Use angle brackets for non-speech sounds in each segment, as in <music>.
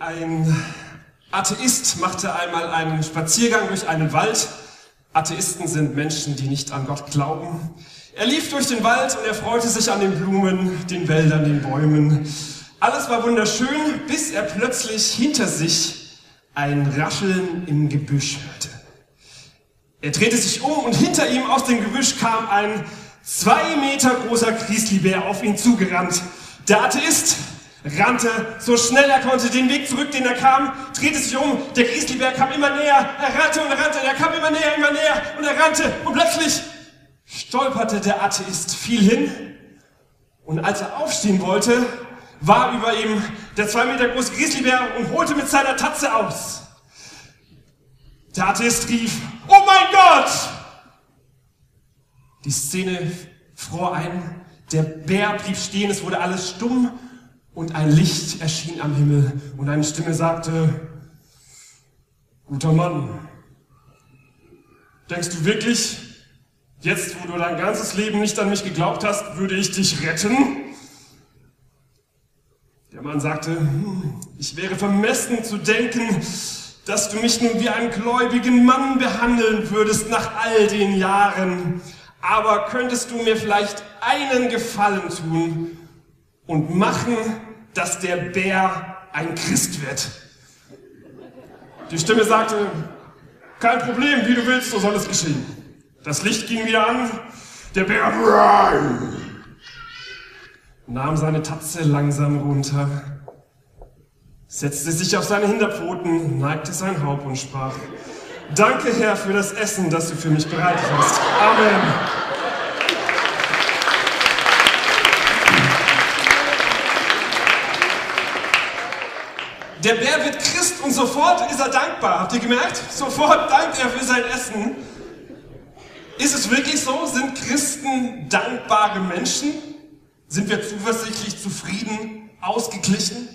Ein Atheist machte einmal einen Spaziergang durch einen Wald. Atheisten sind Menschen, die nicht an Gott glauben. Er lief durch den Wald und er freute sich an den Blumen, den Wäldern, den Bäumen. Alles war wunderschön, bis er plötzlich hinter sich ein Rascheln im Gebüsch hörte. Er drehte sich um und hinter ihm aus dem Gebüsch kam ein zwei Meter großer Grizzlybär auf ihn zugerannt. Der Atheist rannte so schnell er konnte den Weg zurück, den er kam, drehte sich um, der Grizzlybär kam immer näher, er rannte und er rannte, er kam immer näher, immer näher. Und er rannte und plötzlich stolperte der Atheist, fiel hin. Und als er aufstehen wollte, war über ihm der zwei Meter große Grizzlybär und holte mit seiner Tatze aus. Der Atheist rief, oh mein Gott! Die Szene fror ein, der Bär blieb stehen, es wurde alles stumm und ein Licht erschien am Himmel und eine Stimme sagte, guter Mann, denkst du wirklich, jetzt wo du dein ganzes Leben nicht an mich geglaubt hast, würde ich dich retten? Der Mann sagte, hm, ich wäre vermessen zu denken, dass du mich nun wie einen gläubigen Mann behandeln würdest nach all den Jahren. Aber könntest du mir vielleicht einen Gefallen tun und machen, dass der Bär ein Christ wird. Die Stimme sagte, kein Problem, wie du willst, so soll es geschehen. Das Licht ging wieder an, der Bär nahm seine Tatze langsam runter, setzte sich auf seine Hinterpfoten, neigte sein Haupt und sprach, Danke, Herr, für das Essen, das du für mich bereitet hast. Amen. Der Bär wird Christ und sofort ist er dankbar. Habt ihr gemerkt? Sofort dankt er für sein Essen. Ist es wirklich so? Sind Christen dankbare Menschen? Sind wir zuversichtlich, zufrieden, ausgeglichen?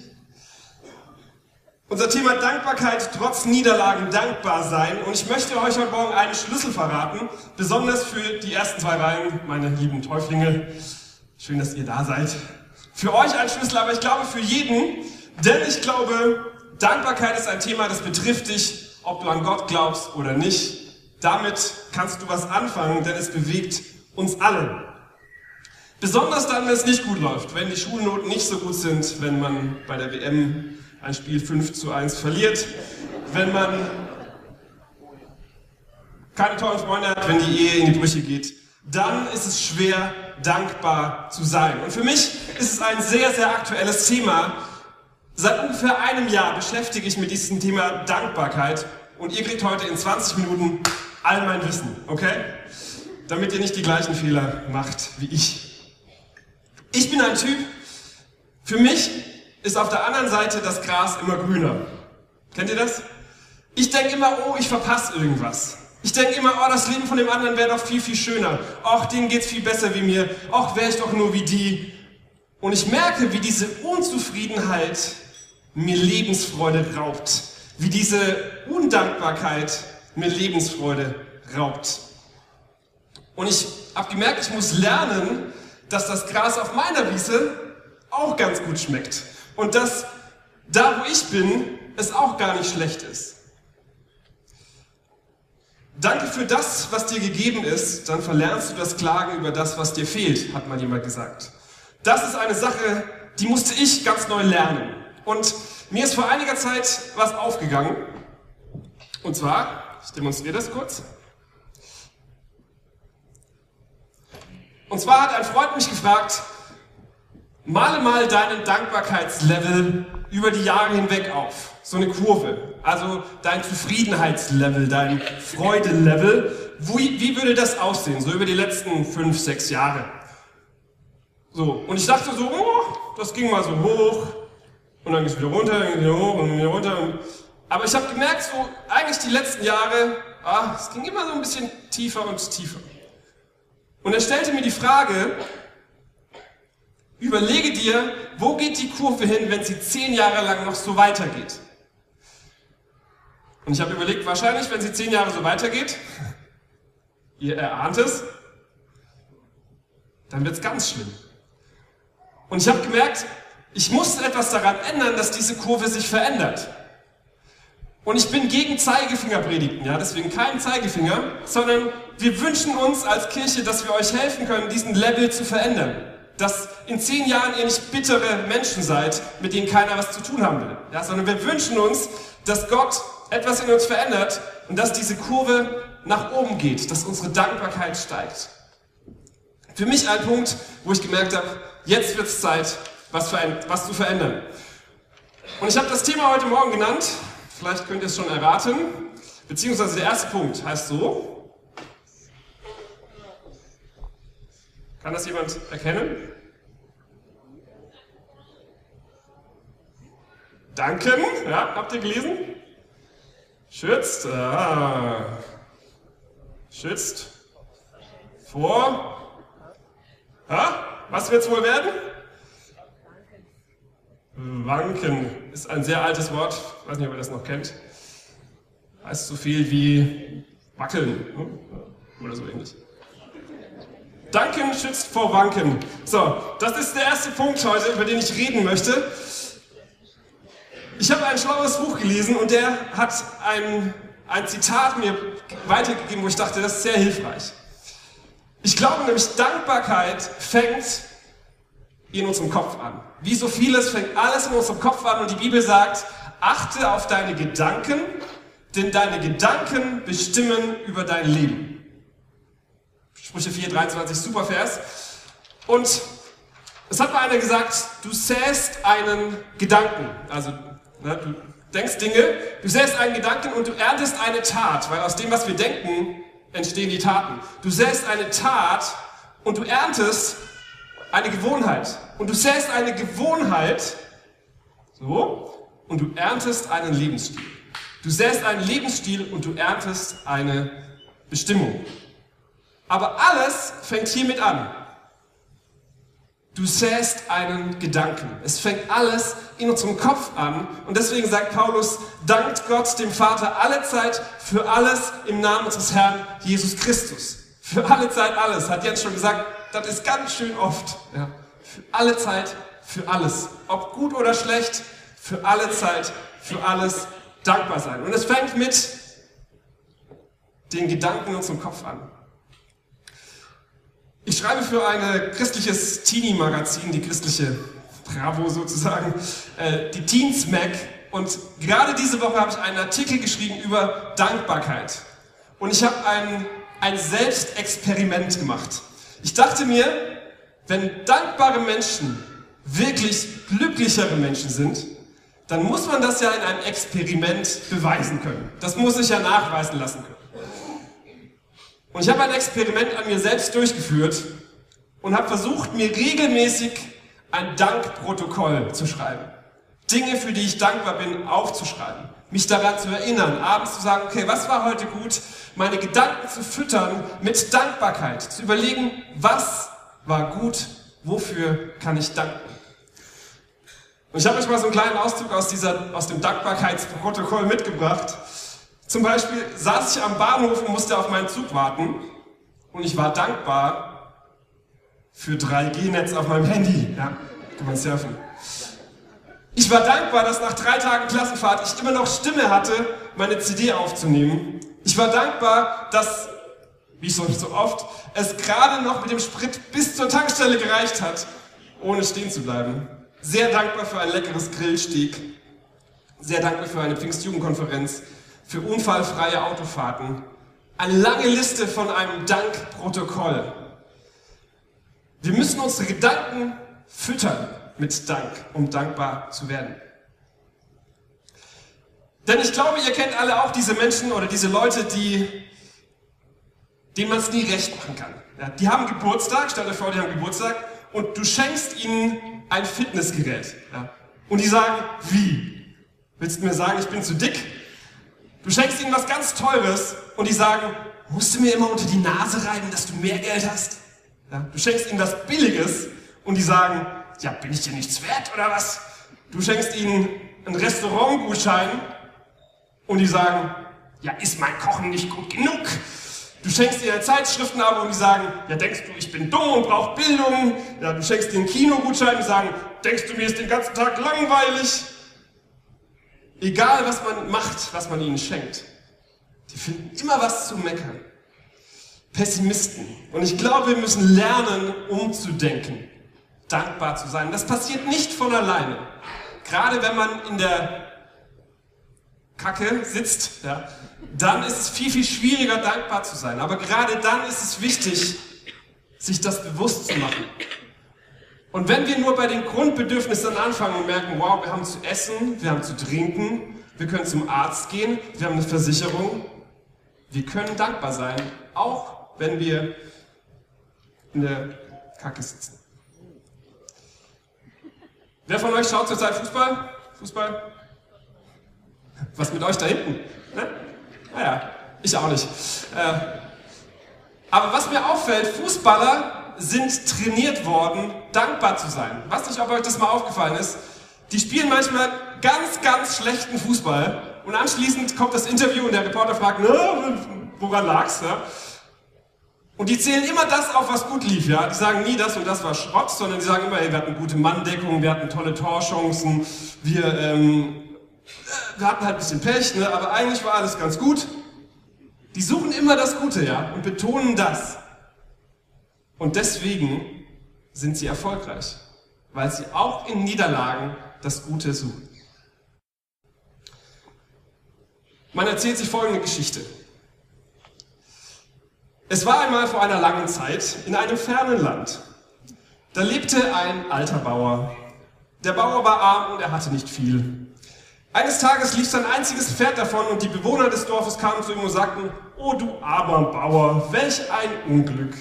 Unser Thema Dankbarkeit trotz Niederlagen dankbar sein. Und ich möchte euch heute Morgen einen Schlüssel verraten, besonders für die ersten zwei Reihen, meine lieben Täuflinge. Schön, dass ihr da seid. Für euch ein Schlüssel, aber ich glaube für jeden, denn ich glaube, Dankbarkeit ist ein Thema, das betrifft dich, ob du an Gott glaubst oder nicht. Damit kannst du was anfangen, denn es bewegt uns alle. Besonders dann, wenn es nicht gut läuft, wenn die Schulnoten nicht so gut sind, wenn man bei der WM ein Spiel 5 zu 1 verliert, wenn man keine tollen Freunde hat, wenn die Ehe in die Brüche geht, dann ist es schwer, dankbar zu sein. Und für mich ist es ein sehr, sehr aktuelles Thema, Seit ungefähr einem Jahr beschäftige ich mich mit diesem Thema Dankbarkeit und ihr kriegt heute in 20 Minuten all mein Wissen, okay? Damit ihr nicht die gleichen Fehler macht wie ich. Ich bin ein Typ, für mich ist auf der anderen Seite das Gras immer grüner. Kennt ihr das? Ich denke immer, oh, ich verpasse irgendwas. Ich denke immer, oh, das Leben von dem anderen wäre doch viel, viel schöner. Och, denen geht's viel besser wie mir. Och, wäre ich doch nur wie die. Und ich merke, wie diese Unzufriedenheit mir Lebensfreude raubt, wie diese Undankbarkeit mir Lebensfreude raubt. Und ich habe gemerkt, ich muss lernen, dass das Gras auf meiner Wiese auch ganz gut schmeckt. Und dass da, wo ich bin, es auch gar nicht schlecht ist. Danke für das, was dir gegeben ist, dann verlernst du das Klagen über das, was dir fehlt, hat mal jemand gesagt. Das ist eine Sache, die musste ich ganz neu lernen. Und mir ist vor einiger Zeit was aufgegangen. Und zwar, ich demonstriere das kurz. Und zwar hat ein Freund mich gefragt, male mal deinen Dankbarkeitslevel über die Jahre hinweg auf. So eine Kurve. Also dein Zufriedenheitslevel, dein Freudelevel. Wie, wie würde das aussehen? So über die letzten fünf, sechs Jahre. So. Und ich dachte so, oh, das ging mal so hoch. Und dann geht es wieder runter, dann geht es wieder hoch und wieder runter. Aber ich habe gemerkt, so eigentlich die letzten Jahre, ah, es ging immer so ein bisschen tiefer und tiefer. Und er stellte mir die Frage, überlege dir, wo geht die Kurve hin, wenn sie zehn Jahre lang noch so weitergeht? Und ich habe überlegt, wahrscheinlich, wenn sie zehn Jahre so weitergeht, <laughs> ihr erahnt es, dann wird es ganz schlimm. Und ich habe gemerkt, Ich muss etwas daran ändern, dass diese Kurve sich verändert. Und ich bin gegen Zeigefingerpredigten, ja, deswegen kein Zeigefinger, sondern wir wünschen uns als Kirche, dass wir euch helfen können, diesen Level zu verändern. Dass in zehn Jahren ihr nicht bittere Menschen seid, mit denen keiner was zu tun haben will, ja, sondern wir wünschen uns, dass Gott etwas in uns verändert und dass diese Kurve nach oben geht, dass unsere Dankbarkeit steigt. Für mich ein Punkt, wo ich gemerkt habe, jetzt wird es Zeit, was, was zu verändern. Und ich habe das Thema heute Morgen genannt, Vielleicht könnt ihr es schon erraten. Beziehungsweise der erste Punkt heißt so. Kann das jemand erkennen? Danken. Ja, habt ihr gelesen? Schützt. Ah. Schützt. Vor. Ha? Was wird es wohl werden? Wanken ist ein sehr altes Wort, ich weiß nicht, ob ihr das noch kennt. Heißt so viel wie wackeln ne? oder so ähnlich. Danken schützt vor Wanken. So, das ist der erste Punkt heute, über den ich reden möchte. Ich habe ein schlaues Buch gelesen und der hat ein, ein Zitat mir weitergegeben, wo ich dachte, das ist sehr hilfreich. Ich glaube nämlich, Dankbarkeit fängt in unserem Kopf an. Wie so vieles fängt alles in unserem Kopf an und die Bibel sagt, achte auf deine Gedanken, denn deine Gedanken bestimmen über dein Leben. Sprüche 4, 23, super Vers. Und es hat mal einer gesagt, du säst einen Gedanken. Also, ne, du denkst Dinge, du säst einen Gedanken und du erntest eine Tat, weil aus dem, was wir denken, entstehen die Taten. Du säst eine Tat und du erntest eine Gewohnheit. Und du säst eine Gewohnheit, so, und du erntest einen Lebensstil. Du säst einen Lebensstil und du erntest eine Bestimmung. Aber alles fängt hiermit an. Du säst einen Gedanken. Es fängt alles in unserem Kopf an. Und deswegen sagt Paulus, dankt Gott dem Vater alle Zeit für alles im Namen unseres Herrn Jesus Christus. Für alle Zeit alles, hat Jens schon gesagt, das ist ganz schön oft. Ja. Für alle Zeit, für alles. Ob gut oder schlecht, für alle Zeit, für alles dankbar sein. Und es fängt mit den Gedanken in unserem Kopf an. Ich schreibe für ein christliches Teenie-Magazin, die christliche Bravo sozusagen, äh, die Teens Mac. Und gerade diese Woche habe ich einen Artikel geschrieben über Dankbarkeit. Und ich habe ein, ein Selbstexperiment gemacht. Ich dachte mir, wenn dankbare Menschen wirklich glücklichere Menschen sind, dann muss man das ja in einem Experiment beweisen können. Das muss ich ja nachweisen lassen können. Und ich habe ein Experiment an mir selbst durchgeführt und habe versucht, mir regelmäßig ein Dankprotokoll zu schreiben. Dinge, für die ich dankbar bin, aufzuschreiben. Mich daran zu erinnern, abends zu sagen, okay, was war heute gut? Meine Gedanken zu füttern mit Dankbarkeit. Zu überlegen, was war gut, wofür kann ich danken? Und ich habe euch mal so einen kleinen Auszug aus, dieser, aus dem Dankbarkeitsprotokoll mitgebracht. Zum Beispiel saß ich am Bahnhof und musste auf meinen Zug warten und ich war dankbar für 3G-Netz auf meinem Handy. Ja, kann man surfen. Ich war dankbar, dass nach drei Tagen Klassenfahrt ich immer noch Stimme hatte, meine CD aufzunehmen. Ich war dankbar, dass wie so, so oft, es gerade noch mit dem Sprit bis zur Tankstelle gereicht hat, ohne stehen zu bleiben. Sehr dankbar für ein leckeres Grillsteak. Sehr dankbar für eine Pfingstjugendkonferenz, für unfallfreie Autofahrten. Eine lange Liste von einem Dankprotokoll. Wir müssen unsere Gedanken füttern mit Dank, um dankbar zu werden. Denn ich glaube, ihr kennt alle auch diese Menschen oder diese Leute, die denen man es nie recht machen kann. Ja, die haben Geburtstag, stell dir vor, die haben Geburtstag und du schenkst ihnen ein Fitnessgerät. Ja, und die sagen, wie? Willst du mir sagen, ich bin zu dick? Du schenkst ihnen was ganz Teures und die sagen, musst du mir immer unter die Nase reiben, dass du mehr Geld hast? Ja, du schenkst ihnen was Billiges und die sagen, ja, bin ich dir nichts wert oder was? Du schenkst ihnen einen Restaurantgutschein und die sagen, ja, ist mein Kochen nicht gut genug? Du schenkst dir Zeitschriften ab und die sagen, ja denkst du, ich bin dumm und brauche Bildung. Ja, du schenkst dir einen Kinogutschein und sagen, denkst du, mir ist den ganzen Tag langweilig. Egal was man macht, was man ihnen schenkt. Die finden immer was zu meckern. Pessimisten. Und ich glaube, wir müssen lernen, umzudenken, dankbar zu sein. Das passiert nicht von alleine. Gerade wenn man in der Kacke sitzt, ja, dann ist es viel, viel schwieriger, dankbar zu sein. Aber gerade dann ist es wichtig, sich das bewusst zu machen. Und wenn wir nur bei den Grundbedürfnissen anfangen und merken, wow, wir haben zu essen, wir haben zu trinken, wir können zum Arzt gehen, wir haben eine Versicherung, wir können dankbar sein, auch wenn wir in der Kacke sitzen. Wer von euch schaut zurzeit Fußball? Fußball? Was mit euch da hinten? Ne? Naja, ich auch nicht. Äh, aber was mir auffällt, Fußballer sind trainiert worden, dankbar zu sein. Was nicht, ob euch das mal aufgefallen ist. Die spielen manchmal ganz, ganz schlechten Fußball und anschließend kommt das Interview und der Reporter fragt, ne, woran lag's? Ja? Und die zählen immer das auf, was gut lief, ja. Die sagen nie, das und das war Schrott, sondern die sagen immer, ey, wir hatten gute Manndeckung, wir hatten tolle Torchancen, wir, ähm, äh, wir hatten halt ein bisschen Pech, ne? aber eigentlich war alles ganz gut. Die suchen immer das Gute, ja, und betonen das. Und deswegen sind sie erfolgreich, weil sie auch in Niederlagen das Gute suchen. Man erzählt sich folgende Geschichte. Es war einmal vor einer langen Zeit in einem fernen Land. Da lebte ein alter Bauer. Der Bauer war arm und er hatte nicht viel. Eines Tages lief sein einziges Pferd davon und die Bewohner des Dorfes kamen zu ihm und sagten, Oh du armer Bauer, welch ein Unglück.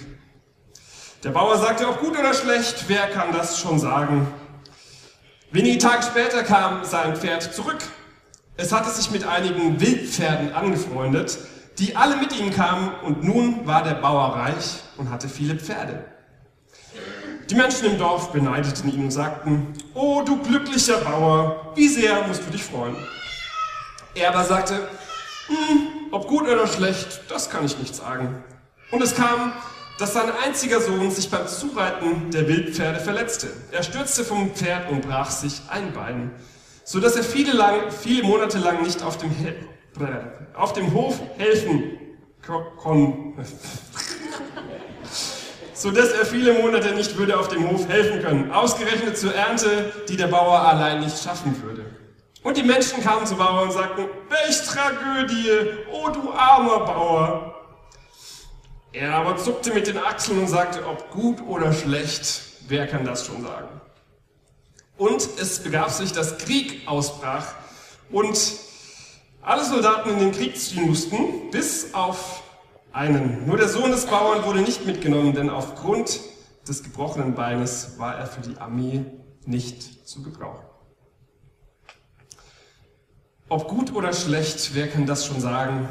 Der Bauer sagte, ob gut oder schlecht, wer kann das schon sagen? Wenige Tage später kam sein Pferd zurück. Es hatte sich mit einigen Wildpferden angefreundet, die alle mit ihm kamen, und nun war der Bauer reich und hatte viele Pferde. Die Menschen im Dorf beneideten ihn und sagten, Oh, du glücklicher Bauer, wie sehr musst du dich freuen. Er aber sagte, hm, ob gut oder schlecht, das kann ich nicht sagen. Und es kam, dass sein einziger Sohn sich beim Zureiten der Wildpferde verletzte. Er stürzte vom Pferd und brach sich ein Bein, so dass er viele, lang, viele Monate lang nicht auf dem auf dem Hof helfen konnte, so dass er viele Monate nicht würde auf dem Hof helfen können, ausgerechnet zur Ernte, die der Bauer allein nicht schaffen würde. Und die Menschen kamen zum Bauer und sagten, welch Tragödie, oh du armer Bauer. Er aber zuckte mit den Achseln und sagte, ob gut oder schlecht, wer kann das schon sagen? Und es begab sich, dass Krieg ausbrach und alle Soldaten in den Krieg ziehen mussten, bis auf einen. Nur der Sohn des Bauern wurde nicht mitgenommen, denn aufgrund des gebrochenen Beines war er für die Armee nicht zu gebrauchen. Ob gut oder schlecht, wer kann das schon sagen?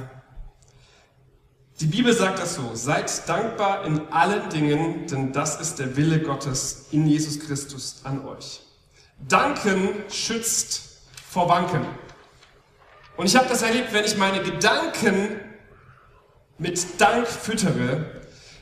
Die Bibel sagt das so, seid dankbar in allen Dingen, denn das ist der Wille Gottes in Jesus Christus an euch. Danken schützt vor Wanken. Und ich habe das erlebt, wenn ich meine Gedanken mit Dank füttere,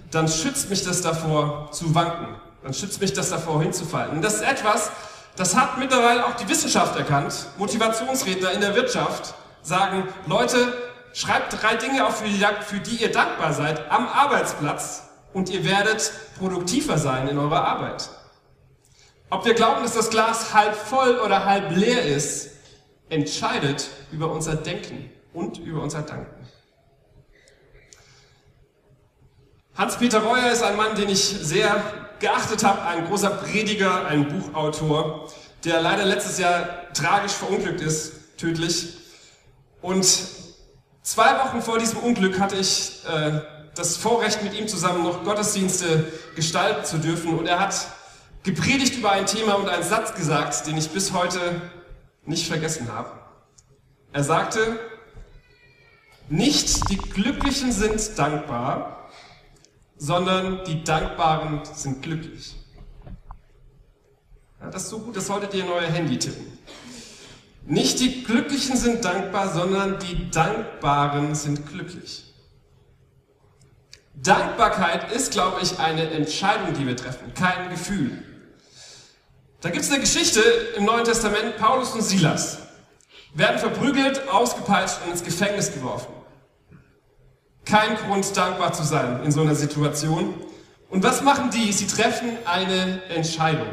dann schützt mich das davor zu wanken. Dann schützt mich das davor hinzufallen. Und das ist etwas, das hat mittlerweile auch die Wissenschaft erkannt. Motivationsredner in der Wirtschaft sagen, Leute, schreibt drei Dinge auf, für die, ihr dankbar seid am Arbeitsplatz und ihr werdet produktiver sein in eurer Arbeit. Ob wir glauben, dass das Glas halb voll oder halb leer ist, entscheidet über unser Denken und über unser Danken. Hans-Peter Reuer ist ein Mann, den ich sehr geachtet habe, ein großer Prediger, ein Buchautor, der leider letztes Jahr tragisch verunglückt ist, tödlich. Und zwei Wochen vor diesem Unglück hatte ich äh, das Vorrecht, mit ihm zusammen noch Gottesdienste gestalten zu dürfen. Und er hat gepredigt über ein Thema und einen Satz gesagt, den ich bis heute nicht vergessen habe. Er sagte, nicht die Glücklichen sind dankbar, sondern die Dankbaren sind glücklich. Ja, das ist so gut, das solltet ihr in euer Handy tippen. Nicht die Glücklichen sind dankbar, sondern die Dankbaren sind glücklich. Dankbarkeit ist, glaube ich, eine Entscheidung, die wir treffen, kein Gefühl. Da gibt es eine Geschichte im Neuen Testament, Paulus und Silas werden verprügelt, ausgepeitscht und ins Gefängnis geworfen. Kein Grund, dankbar zu sein in so einer Situation. Und was machen die? Sie treffen eine Entscheidung.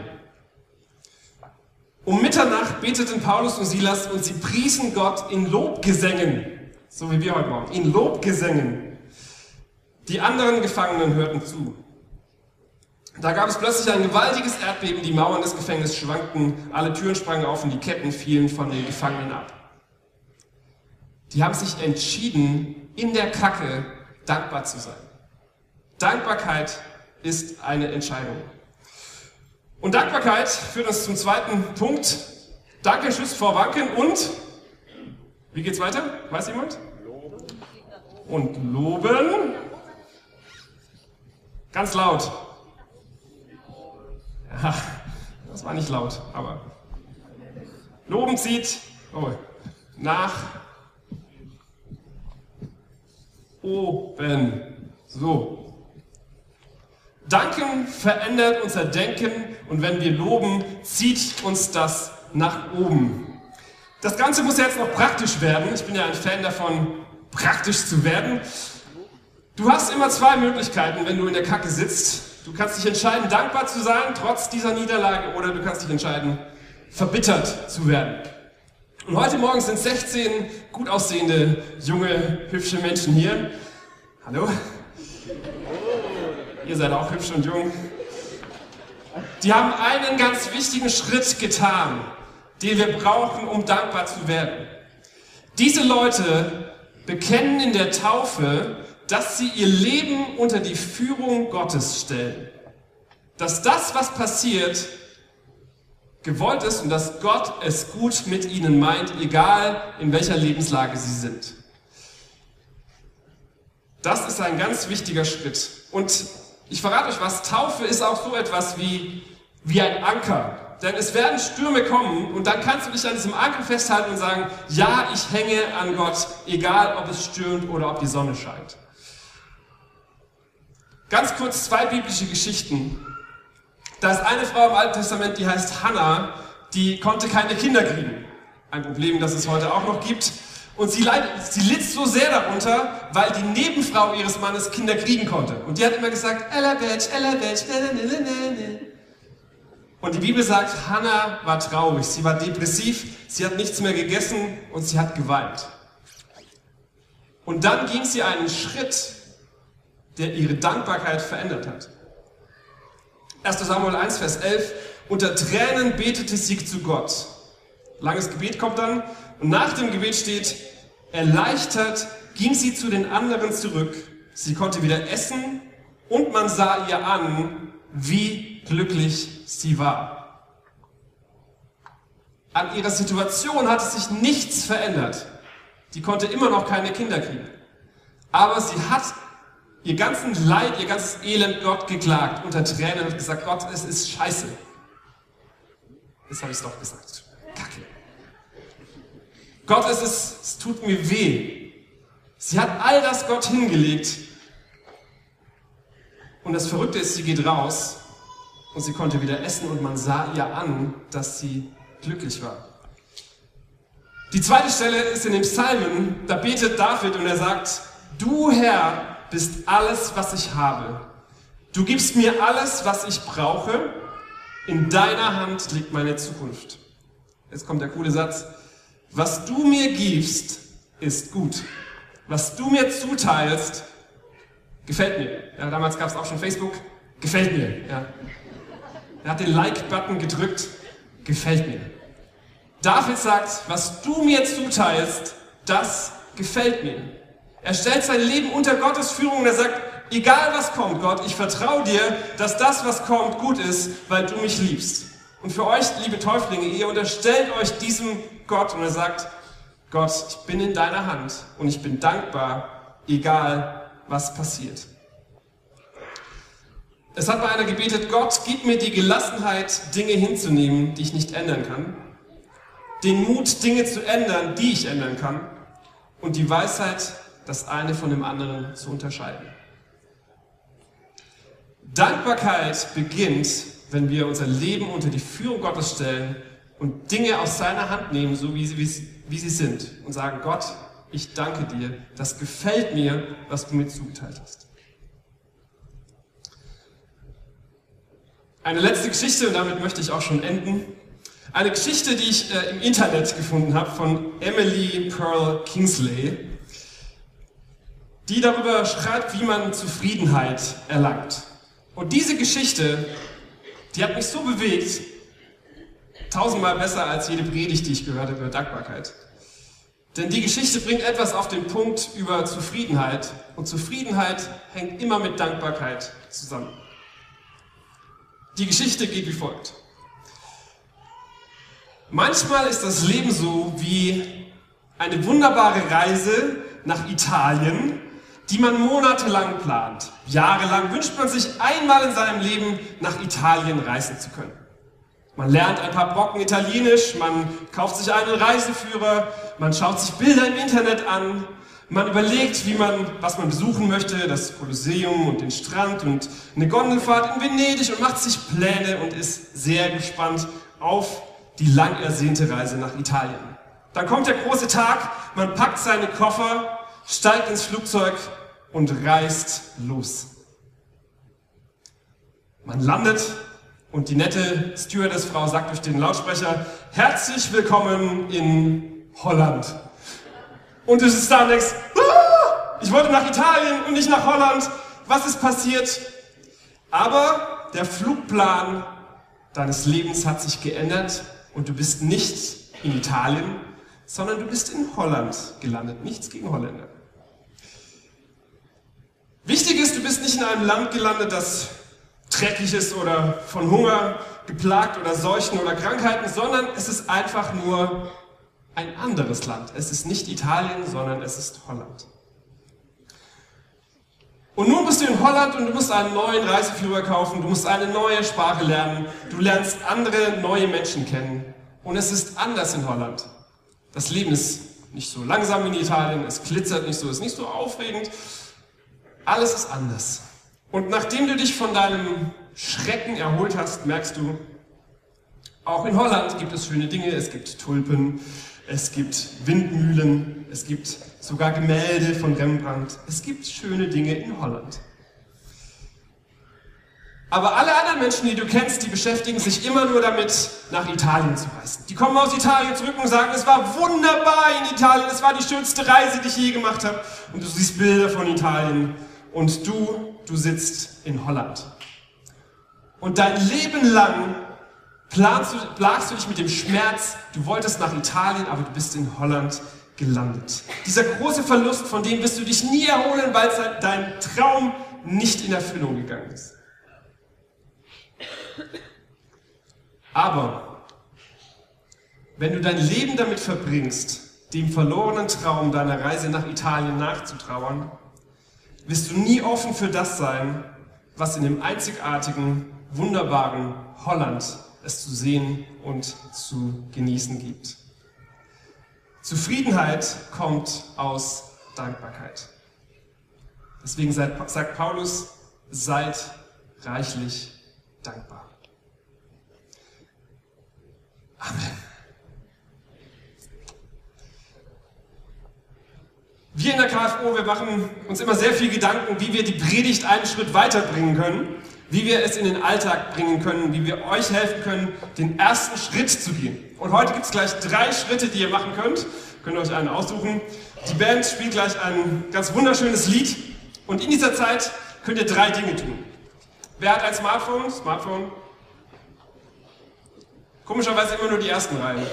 Um Mitternacht beteten Paulus und Silas und sie priesen Gott in Lobgesängen, so wie wir heute Morgen, in Lobgesängen. Die anderen Gefangenen hörten zu. Da gab es plötzlich ein gewaltiges Erdbeben, die Mauern des Gefängnisses schwankten, alle Türen sprangen auf und die Ketten fielen von den Gefangenen ab. Die haben sich entschieden, in der Kacke dankbar zu sein. Dankbarkeit ist eine Entscheidung. Und Dankbarkeit führt uns zum zweiten Punkt. Danke, Tschüss vor Wanken und wie geht's weiter? Weiß jemand? Und loben. Ganz laut. Ja, das war nicht laut, aber loben zieht oh, nach oben. So, Danken verändert unser Denken und wenn wir loben, zieht uns das nach oben. Das Ganze muss jetzt noch praktisch werden. Ich bin ja ein Fan davon, praktisch zu werden. Du hast immer zwei Möglichkeiten, wenn du in der Kacke sitzt. Du kannst dich entscheiden, dankbar zu sein, trotz dieser Niederlage, oder du kannst dich entscheiden, verbittert zu werden. Und heute Morgen sind 16 gut aussehende, junge, hübsche Menschen hier. Hallo? Ihr seid auch hübsch und jung. Die haben einen ganz wichtigen Schritt getan, den wir brauchen, um dankbar zu werden. Diese Leute bekennen in der Taufe, dass sie ihr Leben unter die Führung Gottes stellen. Dass das, was passiert, gewollt ist und dass Gott es gut mit ihnen meint, egal in welcher Lebenslage sie sind. Das ist ein ganz wichtiger Schritt. Und ich verrate euch was, Taufe ist auch so etwas wie, wie ein Anker. Denn es werden Stürme kommen und dann kannst du dich an diesem Anker festhalten und sagen, ja, ich hänge an Gott, egal ob es stürmt oder ob die Sonne scheint. Ganz kurz zwei biblische Geschichten. Da ist eine Frau im Alten Testament, die heißt Hannah, die konnte keine Kinder kriegen. Ein Problem, das es heute auch noch gibt. Und sie, leid, sie litt so sehr darunter, weil die Nebenfrau ihres Mannes Kinder kriegen konnte. Und die hat immer gesagt, Ella Bitch, Ella Bitch, Und die Bibel sagt, Hannah war traurig, sie war depressiv, sie hat nichts mehr gegessen und sie hat geweint. Und dann ging sie einen Schritt, der ihre Dankbarkeit verändert hat. 1. Samuel 1, Vers 11. Unter Tränen betete sie zu Gott. Langes Gebet kommt dann. Und nach dem Gebet steht, erleichtert ging sie zu den anderen zurück. Sie konnte wieder essen und man sah ihr an, wie glücklich sie war. An ihrer Situation hatte sich nichts verändert. Die konnte immer noch keine Kinder kriegen. Aber sie hat ihr ganzen Leid, ihr ganzes Elend Gott geklagt unter Tränen und gesagt, Gott, es ist scheiße. Das habe ich doch gesagt. Kacke. Gott, es, ist, es tut mir weh. Sie hat all das Gott hingelegt. Und das Verrückte ist, sie geht raus und sie konnte wieder essen und man sah ihr an, dass sie glücklich war. Die zweite Stelle ist in dem Psalmen, da betet David und er sagt, du Herr bist alles, was ich habe. Du gibst mir alles, was ich brauche. In deiner Hand liegt meine Zukunft. Jetzt kommt der coole Satz. Was du mir gibst, ist gut. Was du mir zuteilst, gefällt mir. Ja, damals gab es auch schon Facebook, gefällt mir. Ja. Er hat den Like-Button gedrückt, gefällt mir. David sagt, was du mir zuteilst, das gefällt mir. Er stellt sein Leben unter Gottes Führung und er sagt, egal was kommt, Gott, ich vertraue dir, dass das, was kommt, gut ist, weil du mich liebst. Und für euch, liebe Täuflinge, ihr unterstellt euch diesem Gott und er sagt, Gott, ich bin in deiner Hand und ich bin dankbar, egal was passiert. Es hat bei einer gebetet, Gott, gib mir die Gelassenheit, Dinge hinzunehmen, die ich nicht ändern kann, den Mut, Dinge zu ändern, die ich ändern kann und die Weisheit, das eine von dem anderen zu unterscheiden. Dankbarkeit beginnt, wenn wir unser Leben unter die Führung Gottes stellen und Dinge aus seiner Hand nehmen, so wie sie, wie, wie sie sind, und sagen, Gott, ich danke dir, das gefällt mir, was du mir zugeteilt hast. Eine letzte Geschichte, und damit möchte ich auch schon enden. Eine Geschichte, die ich äh, im Internet gefunden habe von Emily Pearl Kingsley, die darüber schreibt, wie man Zufriedenheit erlangt. Und diese Geschichte, die hat mich so bewegt, tausendmal besser als jede Predigt, die ich gehört habe über Dankbarkeit. Denn die Geschichte bringt etwas auf den Punkt über Zufriedenheit. Und Zufriedenheit hängt immer mit Dankbarkeit zusammen. Die Geschichte geht wie folgt. Manchmal ist das Leben so wie eine wunderbare Reise nach Italien, die man monatelang plant. Jahrelang wünscht man sich einmal in seinem Leben nach Italien reisen zu können. Man lernt ein paar Brocken Italienisch, man kauft sich einen Reiseführer, man schaut sich Bilder im Internet an, man überlegt, wie man, was man besuchen möchte, das Kolosseum und den Strand und eine Gondelfahrt in Venedig und macht sich Pläne und ist sehr gespannt auf die lang ersehnte Reise nach Italien. Dann kommt der große Tag, man packt seine Koffer, steigt ins Flugzeug und reist los. Man landet und die nette Stewardessfrau sagt durch den Lautsprecher, herzlich willkommen in Holland. Und du sitzt da und denkst, ah, ich wollte nach Italien und nicht nach Holland. Was ist passiert? Aber der Flugplan deines Lebens hat sich geändert und du bist nicht in Italien, sondern du bist in Holland gelandet. Nichts gegen Holländer. Wichtig ist, du bist nicht in einem Land gelandet, das dreckig ist oder von Hunger geplagt oder Seuchen oder Krankheiten, sondern es ist einfach nur ein anderes Land. Es ist nicht Italien, sondern es ist Holland. Und nun bist du in Holland und du musst einen neuen Reiseführer kaufen, du musst eine neue Sprache lernen, du lernst andere neue Menschen kennen. Und es ist anders in Holland. Das Leben ist nicht so langsam wie in Italien, es glitzert nicht so, es ist nicht so aufregend. Alles ist anders. Und nachdem du dich von deinem Schrecken erholt hast, merkst du, auch in Holland gibt es schöne Dinge, es gibt Tulpen, es gibt Windmühlen, es gibt sogar Gemälde von Rembrandt. Es gibt schöne Dinge in Holland. Aber alle anderen Menschen, die du kennst, die beschäftigen sich immer nur damit, nach Italien zu reisen. Die kommen aus Italien zurück und sagen, es war wunderbar in Italien, es war die schönste Reise, die ich je gemacht habe. Und du siehst Bilder von Italien und du, du sitzt in Holland. Und dein Leben lang Planst du, plagst du dich mit dem Schmerz, du wolltest nach Italien, aber du bist in Holland gelandet. Dieser große Verlust, von dem wirst du dich nie erholen, weil dein Traum nicht in Erfüllung gegangen ist. Aber wenn du dein Leben damit verbringst, dem verlorenen Traum deiner Reise nach Italien nachzutrauern, wirst du nie offen für das sein, was in dem einzigartigen, wunderbaren Holland es zu sehen und zu genießen gibt. Zufriedenheit kommt aus Dankbarkeit. Deswegen sagt Paulus, seid reichlich dankbar. Amen. Wir in der KFO, wir machen uns immer sehr viel Gedanken, wie wir die Predigt einen Schritt weiterbringen können wie wir es in den Alltag bringen können, wie wir euch helfen können, den ersten Schritt zu gehen. Und heute gibt es gleich drei Schritte, die ihr machen könnt. Könnt ihr euch einen aussuchen. Die Band spielt gleich ein ganz wunderschönes Lied. Und in dieser Zeit könnt ihr drei Dinge tun. Wer hat ein Smartphone? Smartphone? Komischerweise immer nur die ersten Reihen.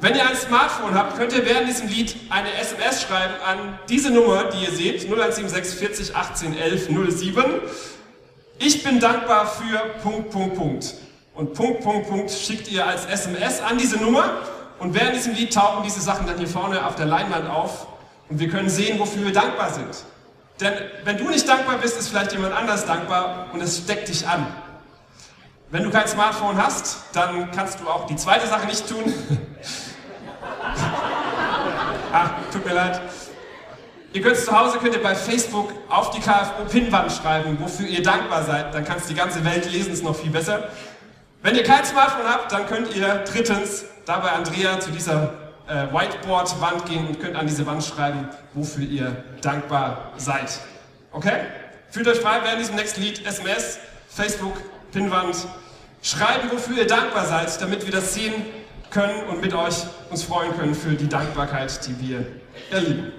Wenn ihr ein Smartphone habt, könnt ihr während diesem Lied eine SMS schreiben an diese Nummer, die ihr seht, 0176 40 18 11 07. Ich bin dankbar für Punkt, Punkt, Punkt. Und Punkt, Punkt, Punkt schickt ihr als SMS an diese Nummer. Und während diesem Lied tauchen diese Sachen dann hier vorne auf der Leinwand auf. Und wir können sehen, wofür wir dankbar sind. Denn wenn du nicht dankbar bist, ist vielleicht jemand anders dankbar und es steckt dich an. Wenn du kein Smartphone hast, dann kannst du auch die zweite Sache nicht tun. Ah, tut mir leid. Ihr könnt zu Hause, könnt ihr bei Facebook auf die KFO-Pinwand schreiben, wofür ihr dankbar seid. Dann kann es die ganze Welt lesen, ist noch viel besser. Wenn ihr kein Smartphone habt, dann könnt ihr drittens da bei Andrea zu dieser äh, Whiteboard-Wand gehen und könnt an diese Wand schreiben, wofür ihr dankbar seid. Okay? Fühlt euch frei während diesem nächsten Lied SMS, Facebook, Pinwand. Schreiben, wofür ihr dankbar seid, damit wir das sehen können und mit euch uns freuen können für die Dankbarkeit, die wir erleben.